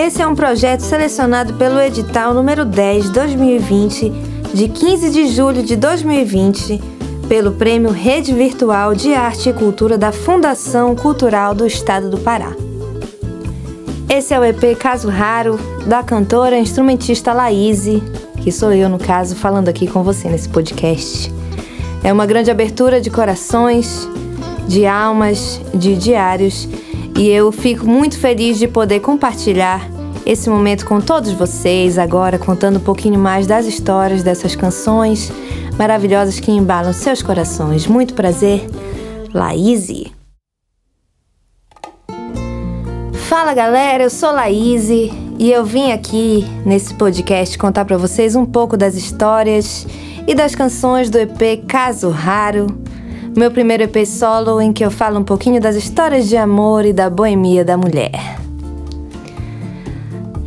Esse é um projeto selecionado pelo edital número 10 2020, de 15 de julho de 2020, pelo Prêmio Rede Virtual de Arte e Cultura da Fundação Cultural do Estado do Pará. Esse é o EP Caso Raro, da cantora e instrumentista Laíse, que sou eu, no caso, falando aqui com você nesse podcast. É uma grande abertura de corações, de almas, de diários, e eu fico muito feliz de poder compartilhar esse momento com todos vocês, agora contando um pouquinho mais das histórias dessas canções maravilhosas que embalam seus corações. Muito prazer, Laíse. Fala galera, eu sou Laíse e eu vim aqui nesse podcast contar para vocês um pouco das histórias e das canções do EP Caso Raro, meu primeiro EP solo em que eu falo um pouquinho das histórias de amor e da boemia da mulher.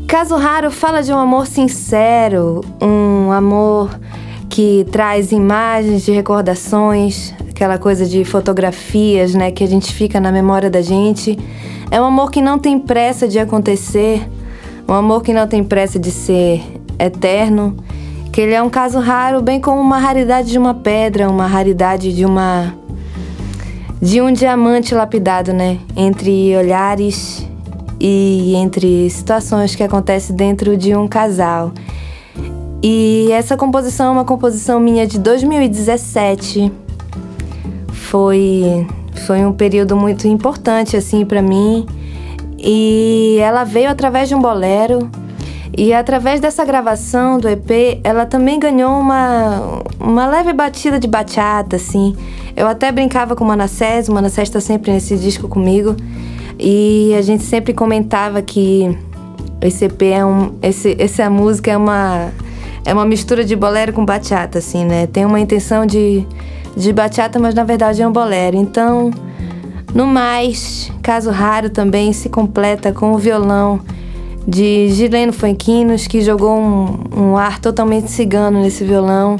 Caso Raro fala de um amor sincero, um amor que traz imagens de recordações, aquela coisa de fotografias, né, que a gente fica na memória da gente. É um amor que não tem pressa de acontecer, um amor que não tem pressa de ser eterno, que ele é um caso raro, bem como uma raridade de uma pedra, uma raridade de uma de um diamante lapidado, né, entre olhares e entre situações que acontecem dentro de um casal. E essa composição é uma composição minha de 2017. Foi foi um período muito importante assim para mim. E ela veio através de um bolero. E através dessa gravação do EP, ela também ganhou uma, uma leve batida de bachata, assim. Eu até brincava com o Manassés, o Manassés está sempre nesse disco comigo. E a gente sempre comentava que esse EP é um. Esse, essa música é uma. É uma mistura de bolero com bachata, assim, né? Tem uma intenção de, de bachata, mas na verdade é um bolero. Então, no mais, caso raro também se completa com o violão de Gileno Fanquinos, que jogou um, um ar totalmente cigano nesse violão,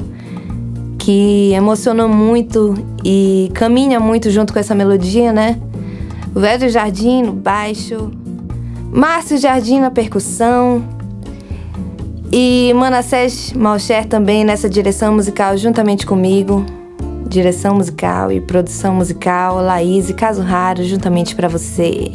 que emocionou muito e caminha muito junto com essa melodia, né? O Velho Jardim no baixo, Márcio Jardim na percussão e Manassés Malcher também nessa direção musical juntamente comigo. Direção musical e produção musical, Laís e Caso Raro juntamente para você.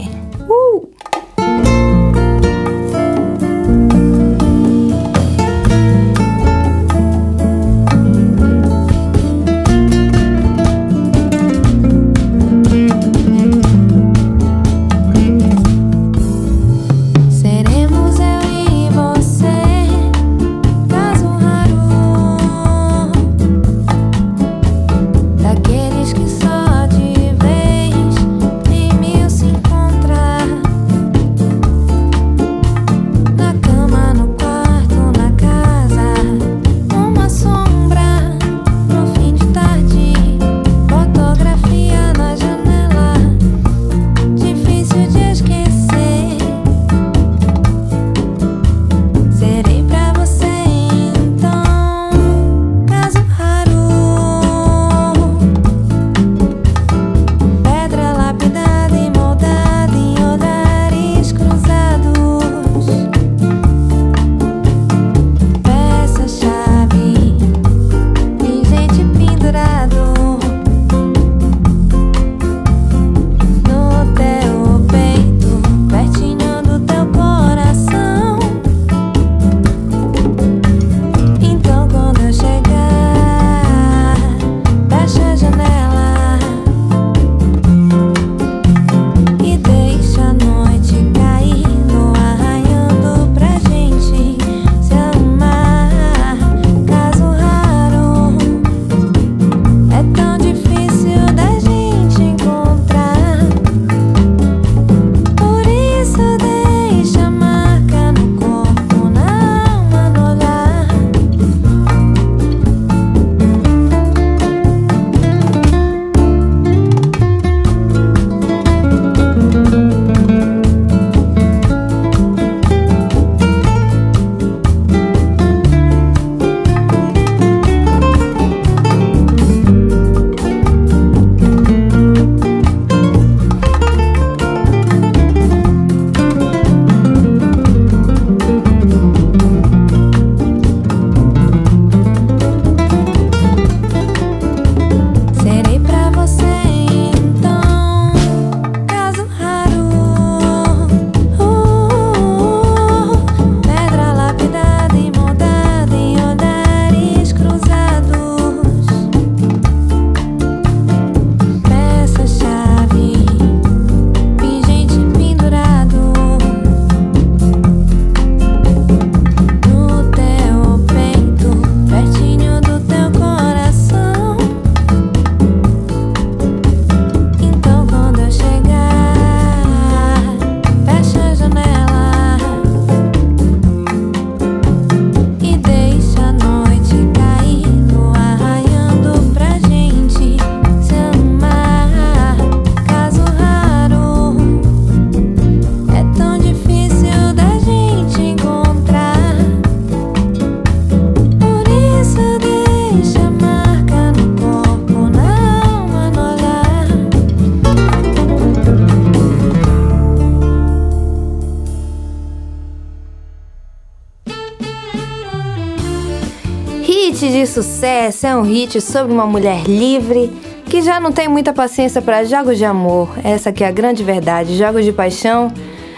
Hit de sucesso é um hit sobre uma mulher livre que já não tem muita paciência para jogos de amor. Essa que é a grande verdade. Jogos de paixão,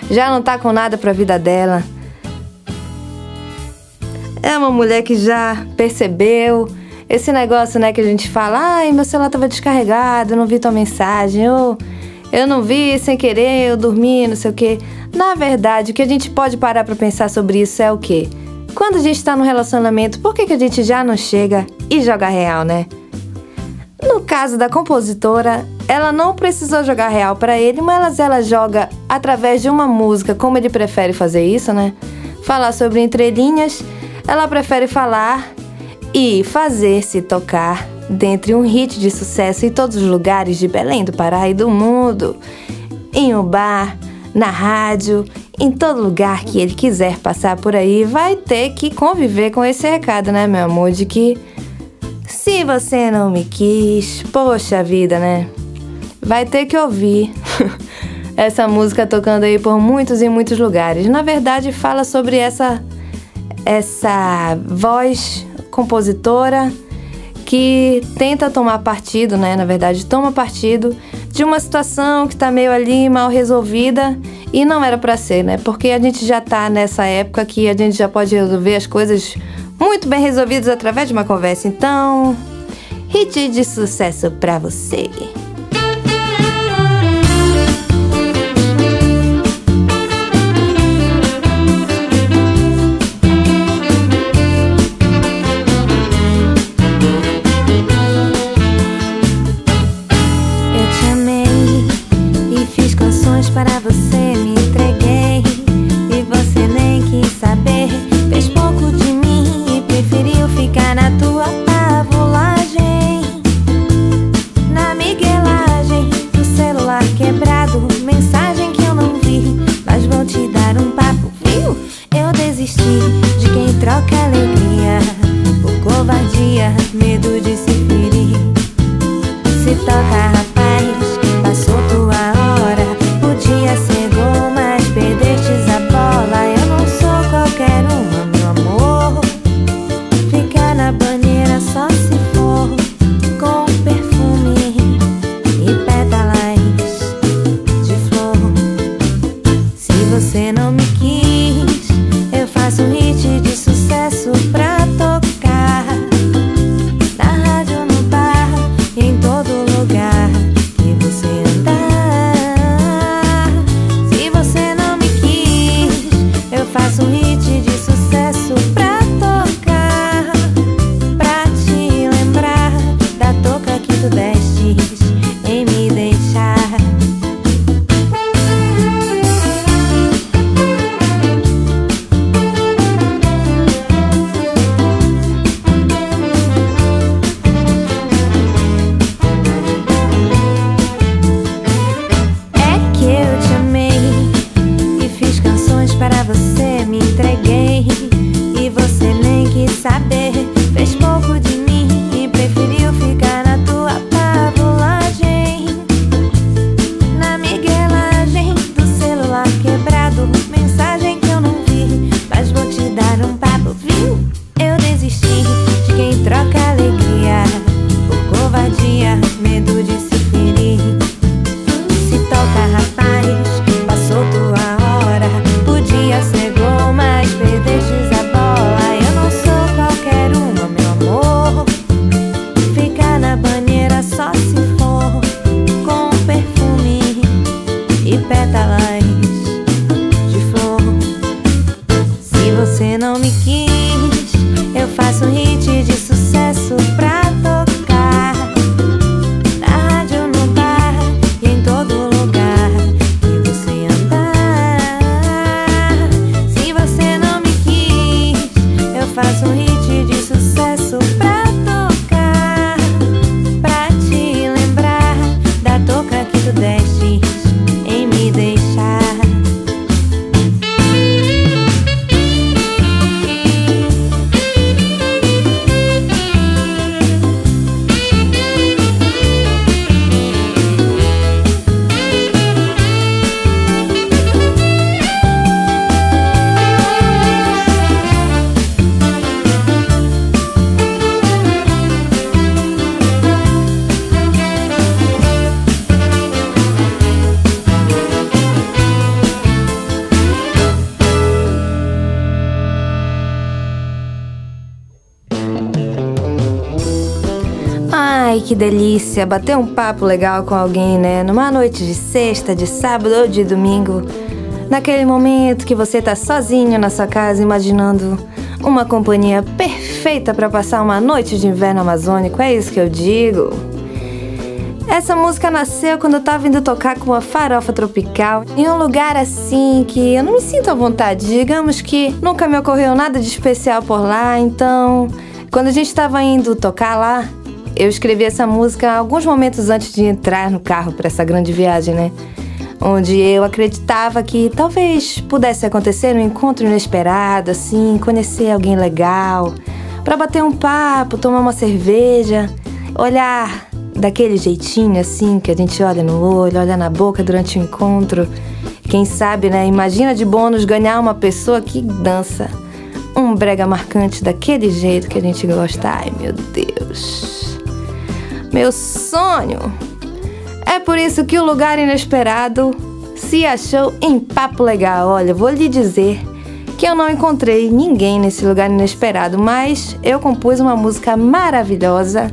já não tá com nada pra vida dela. É uma mulher que já percebeu esse negócio, né, que a gente fala: "Ai, meu celular tava descarregado, não vi tua mensagem", ou "Eu não vi sem querer, eu dormi, não sei o quê". Na verdade, o que a gente pode parar para pensar sobre isso é o quê? Quando a gente está no relacionamento, por que, que a gente já não chega e joga real, né? No caso da compositora, ela não precisou jogar real para ele, mas ela joga através de uma música, como ele prefere fazer isso, né? Falar sobre entrelinhas, ela prefere falar e fazer-se tocar dentre um hit de sucesso em todos os lugares de Belém do Pará e do mundo. Em um bar, na rádio, em todo lugar que ele quiser passar por aí, vai ter que conviver com esse recado, né, meu amor? De que se você não me quis, poxa vida, né? Vai ter que ouvir essa música tocando aí por muitos e muitos lugares. Na verdade, fala sobre essa essa voz compositora que tenta tomar partido, né? Na verdade, toma partido de uma situação que está meio ali mal resolvida e não era para ser, né? Porque a gente já está nessa época que a gente já pode resolver as coisas muito bem resolvidas através de uma conversa. Então, hit de sucesso para você. saber. Você não me quis. Que delícia bater um papo legal com alguém, né? Numa noite de sexta, de sábado ou de domingo. Naquele momento que você tá sozinho na sua casa imaginando uma companhia perfeita para passar uma noite de inverno amazônico, é isso que eu digo. Essa música nasceu quando eu tava indo tocar com uma farofa tropical em um lugar assim que eu não me sinto à vontade. Digamos que nunca me ocorreu nada de especial por lá, então quando a gente tava indo tocar lá, eu escrevi essa música alguns momentos antes de entrar no carro para essa grande viagem, né? onde eu acreditava que talvez pudesse acontecer um encontro inesperado, assim, conhecer alguém legal, para bater um papo, tomar uma cerveja, olhar daquele jeitinho assim que a gente olha no olho, olha na boca durante o encontro. Quem sabe, né? Imagina de bônus ganhar uma pessoa que dança um brega marcante daquele jeito que a gente gosta. Ai, meu Deus. Meu sonho é por isso que o lugar inesperado se achou em papo legal. Olha, vou lhe dizer que eu não encontrei ninguém nesse lugar inesperado, mas eu compus uma música maravilhosa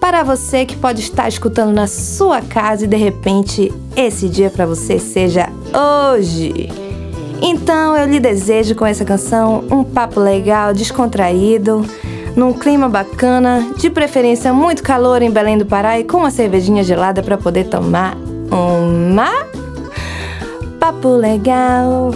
para você que pode estar escutando na sua casa e de repente esse dia para você seja hoje. Então eu lhe desejo com essa canção um papo legal, descontraído num clima bacana, de preferência muito calor em Belém do Pará e com uma cervejinha gelada para poder tomar uma papo legal.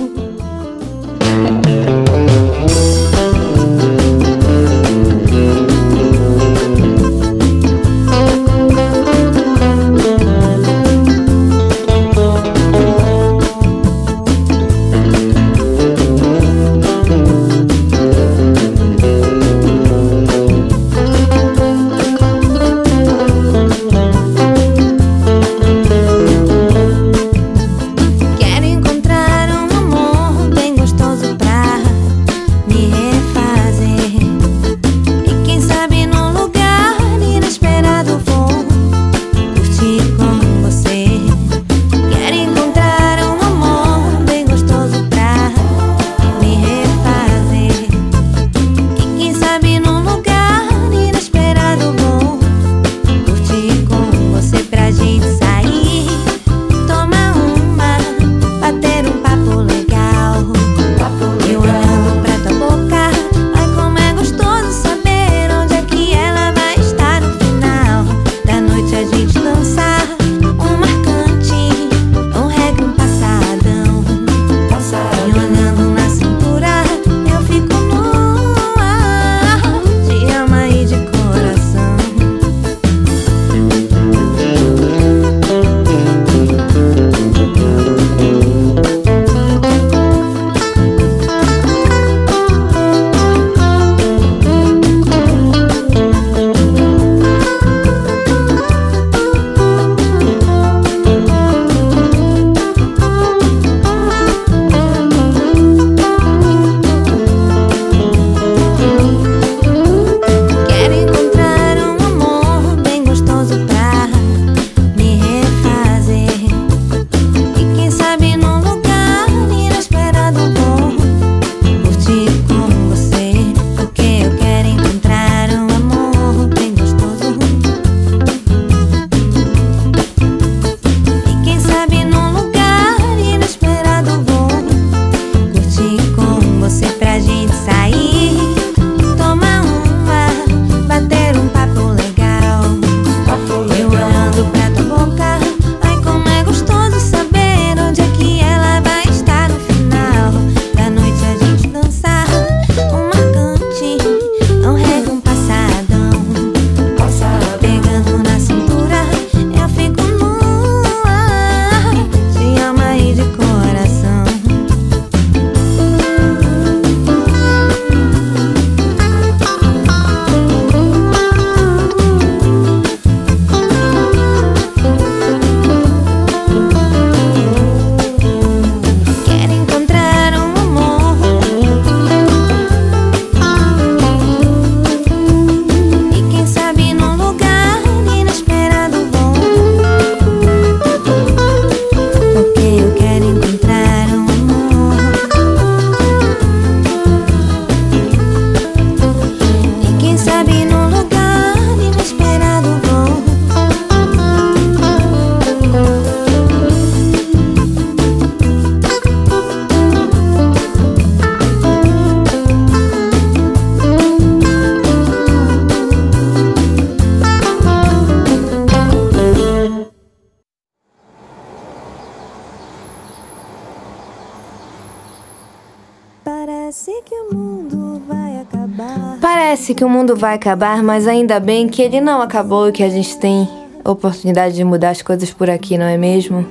Parece que o mundo vai acabar, mas ainda bem que ele não acabou e que a gente tem oportunidade de mudar as coisas por aqui, não é mesmo?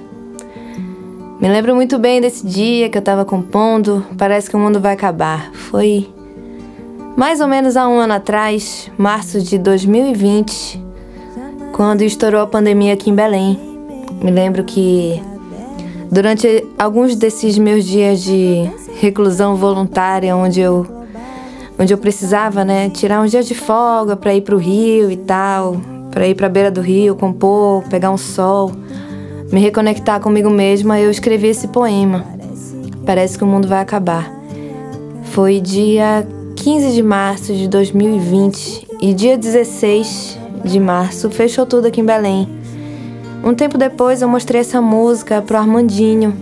Me lembro muito bem desse dia que eu tava compondo. Parece que o mundo vai acabar. Foi mais ou menos há um ano atrás, março de 2020, quando estourou a pandemia aqui em Belém. Me lembro que durante alguns desses meus dias de reclusão voluntária, onde eu onde eu precisava, né, tirar um dia de folga para ir para o rio e tal, para ir para a beira do rio, compor, pegar um sol, me reconectar comigo mesma, eu escrevi esse poema. Parece que o mundo vai acabar. Foi dia 15 de março de 2020 e dia 16 de março fechou tudo aqui em Belém. Um tempo depois eu mostrei essa música pro Armandinho,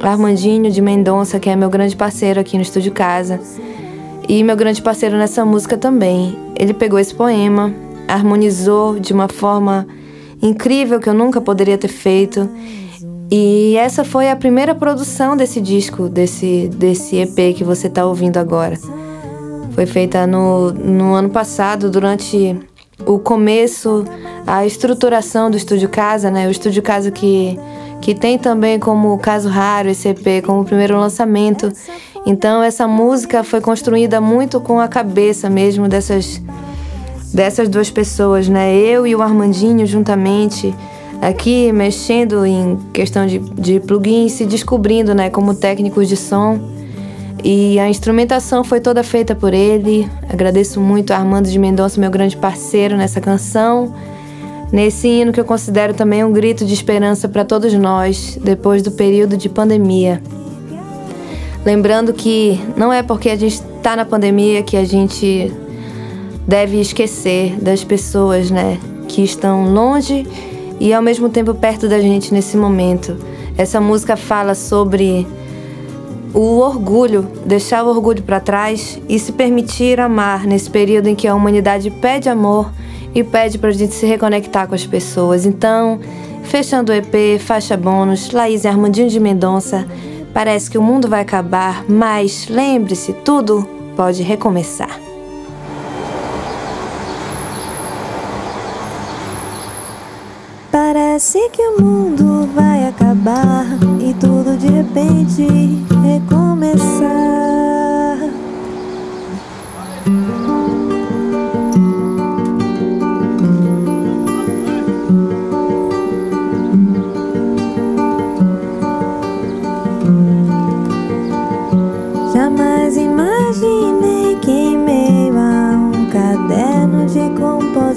Armandinho de Mendonça, que é meu grande parceiro aqui no estúdio Casa. E meu grande parceiro nessa música também. Ele pegou esse poema, harmonizou de uma forma incrível que eu nunca poderia ter feito. E essa foi a primeira produção desse disco, desse, desse EP que você está ouvindo agora. Foi feita no, no ano passado, durante o começo, a estruturação do Estúdio Casa, né? O Estúdio Casa que que tem também como caso raro esse EP, como primeiro lançamento. Então essa música foi construída muito com a cabeça mesmo dessas dessas duas pessoas, né? Eu e o Armandinho juntamente aqui mexendo em questão de, de plugins, se descobrindo, né, como técnicos de som. E a instrumentação foi toda feita por ele. Agradeço muito a Armando de Mendonça, meu grande parceiro nessa canção nesse hino que eu considero também um grito de esperança para todos nós depois do período de pandemia. Lembrando que não é porque a gente está na pandemia que a gente deve esquecer das pessoas, né, que estão longe e ao mesmo tempo perto da gente nesse momento. Essa música fala sobre o orgulho, deixar o orgulho para trás e se permitir amar nesse período em que a humanidade pede amor e pede para a gente se reconectar com as pessoas. Então, fechando o EP, faixa bônus, Laís e Armandinho de Mendonça. Parece que o mundo vai acabar, mas lembre-se, tudo pode recomeçar. Parece que o mundo vai acabar e tudo de repente recomeçar.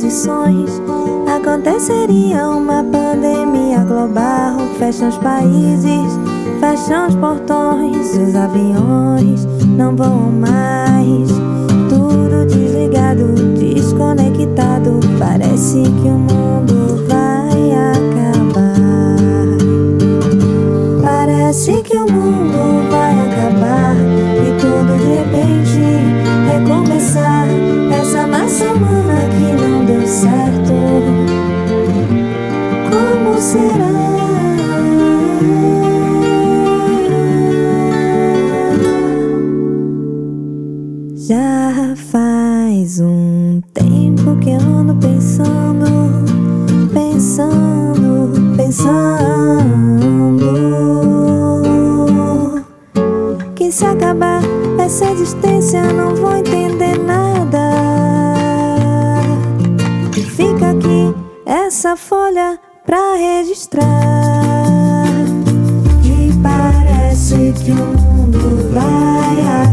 Condições aconteceria uma pandemia global. Fecham os países, fecham os portões, os aviões não voam mais. Tudo desligado, desconectado. Parece que o mundo não vou entender nada. Fica aqui essa folha pra registrar. E parece que o mundo vai